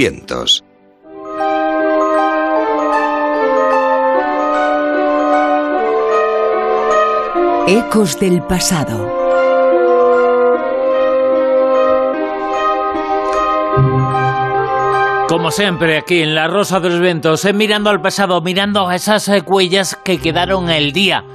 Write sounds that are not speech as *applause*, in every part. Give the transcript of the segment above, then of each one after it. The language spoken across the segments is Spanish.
Vientos. Ecos del pasado. Como siempre, aquí en La Rosa de los Ventos, eh, mirando al pasado, mirando a esas eh, huellas que quedaron el día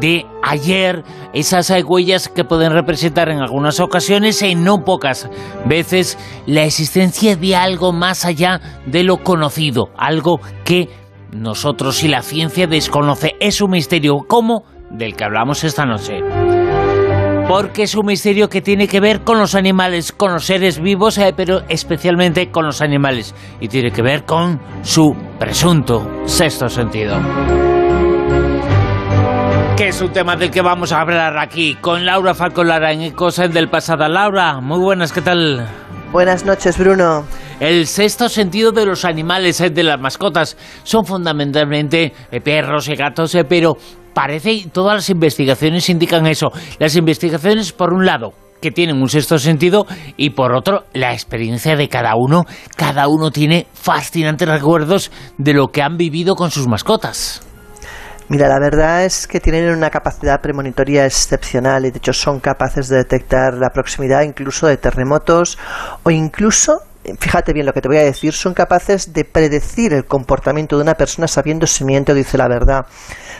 de ayer, esas huellas que pueden representar en algunas ocasiones, y no pocas veces, la existencia de algo más allá de lo conocido, algo que nosotros y la ciencia desconoce. Es un misterio como del que hablamos esta noche porque es un misterio que tiene que ver con los animales, con los seres vivos, eh, pero especialmente con los animales, y tiene que ver con su presunto sexto sentido. Que es un tema del que vamos a hablar aquí con Laura Falcolara en Ecos del pasado. Laura, muy buenas, ¿qué tal? Buenas noches, Bruno. El sexto sentido de los animales, eh, de las mascotas, son fundamentalmente eh, perros y gatos, pero parece, todas las investigaciones indican eso. Las investigaciones, por un lado, que tienen un sexto sentido y por otro la experiencia de cada uno. Cada uno tiene fascinantes recuerdos de lo que han vivido con sus mascotas. Mira, la verdad es que tienen una capacidad premonitoria excepcional y de hecho son capaces de detectar la proximidad incluso de terremotos o incluso fíjate bien lo que te voy a decir, son capaces de predecir el comportamiento de una persona sabiendo si miente o dice la verdad.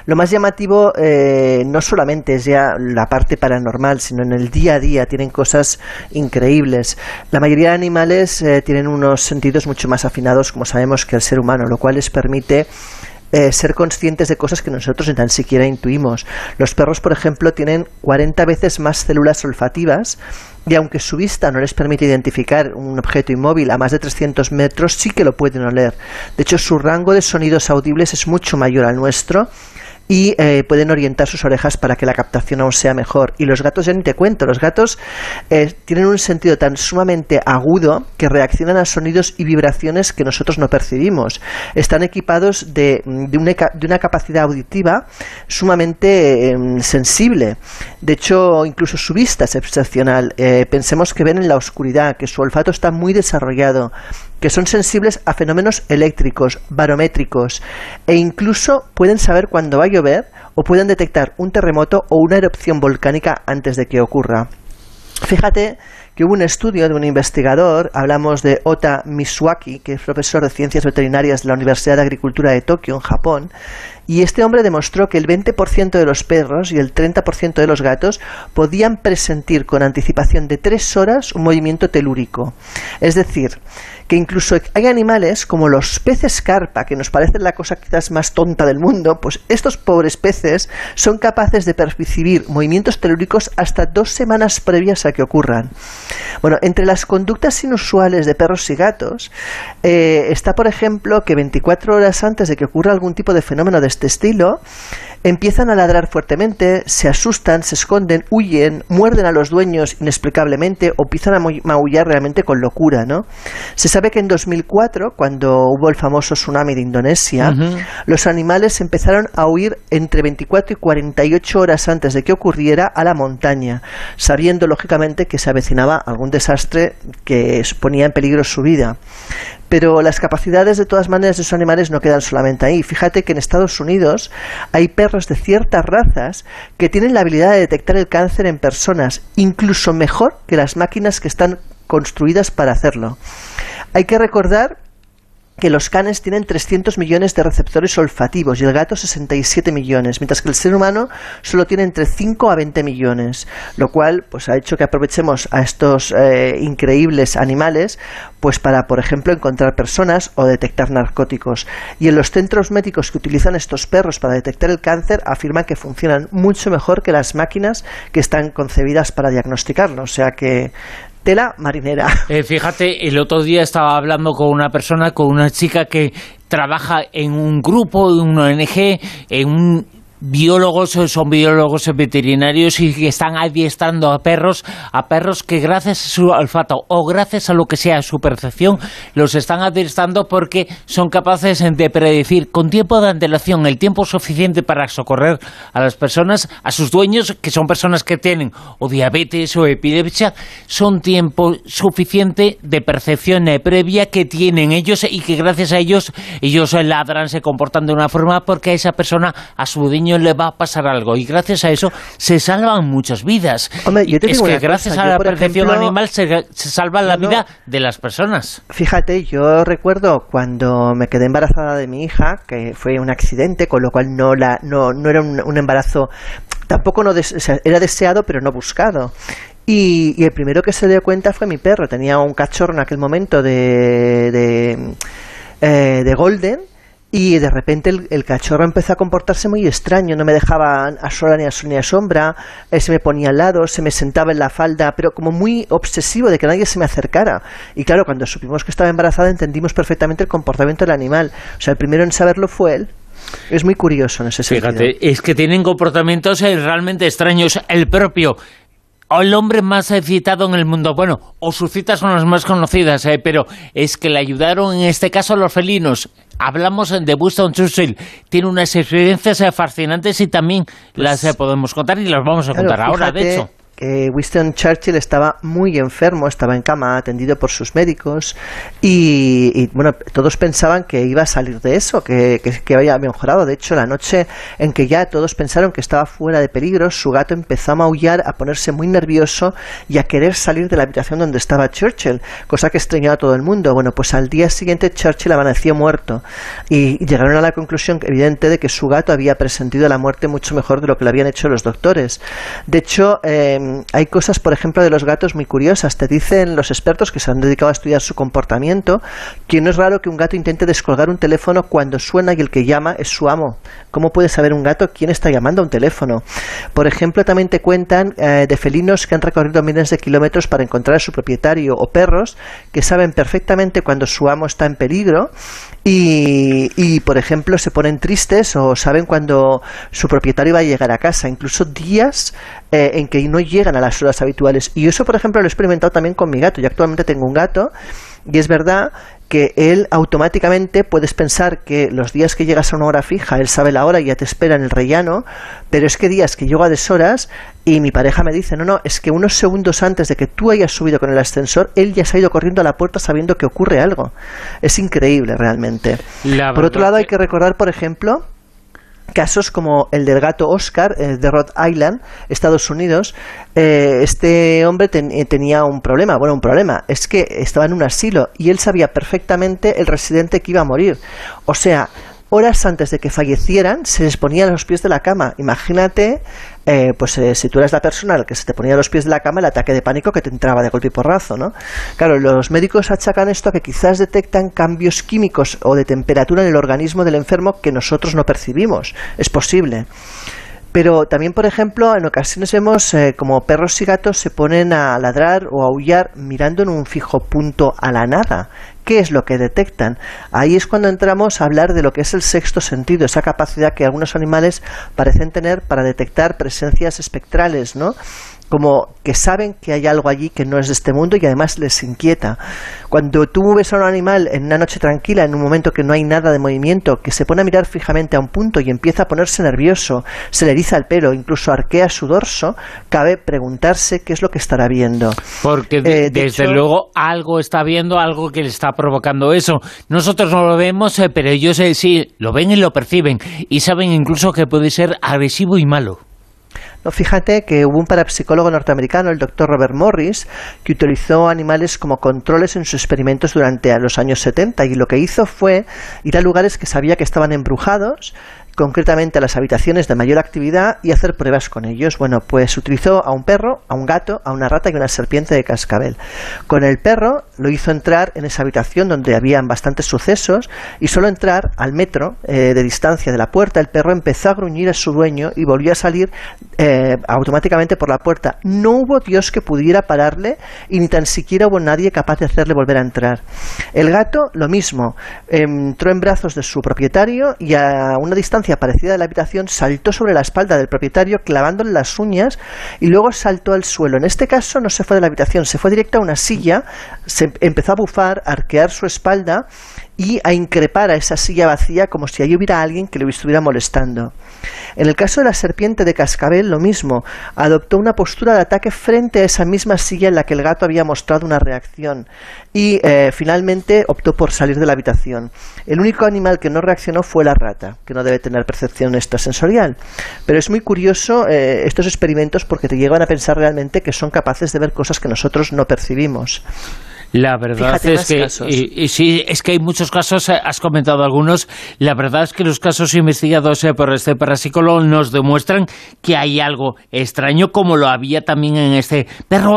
Lo más llamativo eh, no solamente es ya la parte paranormal, sino en el día a día tienen cosas increíbles. La mayoría de animales eh, tienen unos sentidos mucho más afinados, como sabemos, que el ser humano, lo cual les permite eh, ser conscientes de cosas que nosotros ni tan siquiera intuimos. Los perros, por ejemplo, tienen 40 veces más células olfativas y aunque su vista no les permite identificar un objeto inmóvil a más de 300 metros, sí que lo pueden oler. De hecho, su rango de sonidos audibles es mucho mayor al nuestro y eh, pueden orientar sus orejas para que la captación aún sea mejor. Y los gatos, ya ni te cuento, los gatos eh, tienen un sentido tan sumamente agudo que reaccionan a sonidos y vibraciones que nosotros no percibimos. Están equipados de, de, una, capacidad auditiva sumamente em, sensible. De hecho, incluso su vista es excepcional. Eh, pensemos que ven en la oscuridad, que su olfato está muy desarrollado, que son sensibles a fenómenos eléctricos, barométricos e incluso pueden saber cuándo va a llover o pueden detectar un terremoto o una erupción volcánica antes de que ocurra. Fíjate que hubo un estudio de un investigador, hablamos de Ota Misuaki, que es profesor de ciencias veterinarias de la Universidad de Agricultura de Tokio, en Japón, y este hombre demostró que el 20% de los perros y el 30% de los gatos podían presentir con anticipación de tres horas un movimiento telúrico. Es decir, que incluso hay animales como los peces carpa, que nos parecen la cosa quizás más tonta del mundo, pues estos pobres peces son capaces de percibir movimientos telúricos hasta dos semanas previas a que ocurran. Bueno, entre las conductas inusuales de perros y gatos eh, está, por ejemplo, que 24 horas antes de que ocurra algún tipo de fenómeno de este estilo, empiezan a ladrar fuertemente, se asustan, se esconden, huyen, muerden a los dueños inexplicablemente o empiezan a maullar realmente con locura, ¿no? Se sabe que en 2004, cuando hubo el famoso tsunami de Indonesia, los animales empezaron a huir entre 24 y 48 horas antes de que ocurriera a la montaña, sabiendo lógicamente que se avecinaba algún desastre que ponía en peligro su vida. Pero las capacidades de todas maneras de esos animales no quedan solamente ahí. Fíjate que en Estados Unidos hay perros de ciertas razas que tienen la habilidad de detectar el cáncer en personas, incluso mejor que las máquinas que están construidas para hacerlo. Hay que recordar que los canes tienen 300 millones de receptores olfativos y el gato 67 millones, mientras que el ser humano solo tiene entre 5 a 20 millones, lo cual pues ha hecho que aprovechemos a estos eh, increíbles animales pues para, por ejemplo, encontrar personas o detectar narcóticos. Y en los centros médicos que utilizan estos perros para detectar el cáncer afirman que funcionan mucho mejor que las máquinas que están concebidas para diagnosticarlo, o sea que tela marinera. *laughs* Eh, fíjate, el otro día estaba hablando con una persona, con una chica que trabaja en un grupo, en una ONG, en un biólogos, son biólogos veterinarios y que están adiestrando a perros, a perros que gracias a su olfato o gracias a lo que sea su percepción, los están adiestrando porque son capaces de predecir con tiempo de antelación el tiempo suficiente para socorrer a las personas, a sus dueños, que son personas que tienen o diabetes o epilepsia, son tiempo suficiente de percepción previa que tienen ellos y que gracias a ellos ellos ladran, se comportan de una forma porque a esa persona, a su dueño le va a pasar algo y gracias a eso se salvan muchas vidas. es que gracias a la percepción animal se, salva la vida de las personas. Fíjate, yo recuerdo cuando me quedé embarazada de mi hija, que fue un accidente, con lo cual no, la, no, no era un, embarazo, tampoco no era deseado, pero no buscado. Y, el primero que se dio cuenta fue mi perro. Tenía un cachorro en aquel momento de, de, eh, de Golden y de repente el, cachorro empezó a comportarse muy extraño, no me dejaba a sola ni a, ni a sombra, eh, se me ponía al lado, se me sentaba en la falda, pero como muy obsesivo de que nadie se me acercara. Y claro, cuando supimos que estaba embarazada entendimos perfectamente el comportamiento del animal. O sea, el primero en saberlo fue él. Es muy curioso en ese sentido. Fíjate, es que tienen comportamientos eh, realmente extraños. El propio el hombre más citado en el mundo. Bueno, o sus citas son las más conocidas, eh, pero es que le ayudaron en este caso a los felinos. Hablamos de Winston Churchill. Tiene unas experiencias fascinantes y también las eh, podemos contar y las vamos a contar ahora, de hecho que Winston Churchill estaba muy enfermo, estaba en cama, atendido por sus médicos, y, bueno, todos pensaban que iba a salir de eso, que, que, había mejorado. De hecho, la noche en que ya todos pensaron que estaba fuera de peligro, su gato empezó a maullar, a ponerse muy nervioso y a querer salir de la habitación donde estaba Churchill, cosa que extrañaba a todo el mundo. Bueno, pues al día siguiente Churchill amaneció muerto y llegaron a la conclusión evidente de que su gato había presentido la muerte mucho mejor de lo que le habían hecho los doctores. De hecho, eh, hay cosas, por ejemplo, de los gatos muy curiosas. Te dicen los expertos que se han dedicado a estudiar su comportamiento que no es raro que un gato intente descolgar un teléfono cuando suena y el que llama es su amo. ¿Cómo puede saber un gato quién está llamando a un teléfono? Por ejemplo, también te cuentan eh, de felinos que han recorrido miles de kilómetros para encontrar a su propietario o perros que saben perfectamente cuando su amo está en peligro y, y, por ejemplo, se ponen tristes o saben cuando su propietario va a llegar a casa, incluso días eh, en que no llegan a las horas habituales. Y eso, por ejemplo, lo he experimentado también con mi gato. Yo actualmente tengo un gato y es verdad que él automáticamente puedes pensar que los días que llegas a una hora fija, él sabe la hora y ya te espera en el rellano, pero es que días que llego a deshoras y mi pareja me dice, no, no, es que unos segundos antes de que tú hayas subido con el ascensor, él ya se ha ido corriendo a la puerta sabiendo que ocurre algo. Es increíble realmente. por otro lado, hay que recordar, por ejemplo, casos como el del gato Oscar eh, de Rhode Island, Estados Unidos, eh, este hombre eh, tenía un problema. Bueno, un problema es que estaba en un asilo y él sabía perfectamente el residente que iba a morir. O sea, horas antes de que fallecieran, se les ponía a los pies de la cama. Imagínate, eh, pues eh, si tú eres la persona que se te ponía a los pies de la cama, el ataque de pánico que te entraba de golpe y porrazo, ¿no? Claro, los médicos achacan esto a que quizás detectan cambios químicos o de temperatura en el organismo del enfermo que nosotros no percibimos. Es posible. Pero también, por ejemplo, en ocasiones vemos eh, como perros y gatos se ponen a ladrar o a aullar mirando en un fijo punto a la nada. ¿Qué es lo que detectan? Ahí es cuando entramos a hablar de lo que es el sexto sentido, esa capacidad que algunos animales parecen tener para detectar presencias espectrales, ¿no? Como que saben que hay algo allí que no es de este mundo y además les inquieta. Cuando tú ves a un animal en una noche tranquila, en un momento que no hay nada de movimiento, que se pone a mirar fijamente a un punto y empieza a ponerse nervioso, se le eriza el pelo, incluso arquea su dorso, cabe preguntarse qué es lo que estará viendo. Porque eh, desde luego algo está viendo, algo que le está provocando eso. Nosotros no lo vemos, eh, pero ellos eh, sí lo ven y lo perciben y saben incluso que puede ser agresivo y malo. No, fíjate que hubo un parapsicólogo norteamericano, el doctor Robert Morris, que utilizó animales como controles en sus experimentos durante los años 70 y lo que hizo fue ir a lugares que sabía que estaban embrujados concretamente a las habitaciones de mayor actividad y hacer pruebas con ellos. Bueno, pues utilizó a un perro, a un gato, a una rata y una serpiente de cascabel. Con el perro lo hizo entrar en esa habitación donde habían bastantes sucesos y solo entrar al metro eh, de distancia de la puerta, el perro empezó a gruñir a su dueño y volvió a salir eh, automáticamente por la puerta. No hubo Dios que pudiera pararle y ni tan siquiera hubo nadie capaz de hacerle volver a entrar. El gato, lo mismo, entró en brazos de su propietario y a una distancia parecida de la habitación, saltó sobre la espalda del propietario clavándole las uñas y luego saltó al suelo. En este caso no se fue de la habitación, se fue directo a una silla, se empezó a bufar, a arquear su espalda y a increpar a esa silla vacía como si allí hubiera alguien que le estuviera molestando. En el caso de la serpiente de cascabel, lo mismo, adoptó una postura de ataque frente a esa misma silla en la que el gato había mostrado una reacción y eh, finalmente optó por salir de la habitación. El único animal que no reaccionó fue la rata, que no debe tener percepción extrasensorial. Pero es muy curioso eh, estos experimentos porque te llevan a pensar realmente que son capaces de ver cosas que nosotros no percibimos. La verdad es que y, sí, es que hay muchos casos, eh, has comentado algunos, la verdad es que los casos investigados eh, por este parapsicólogo nos demuestran que hay algo extraño como lo había también en este perro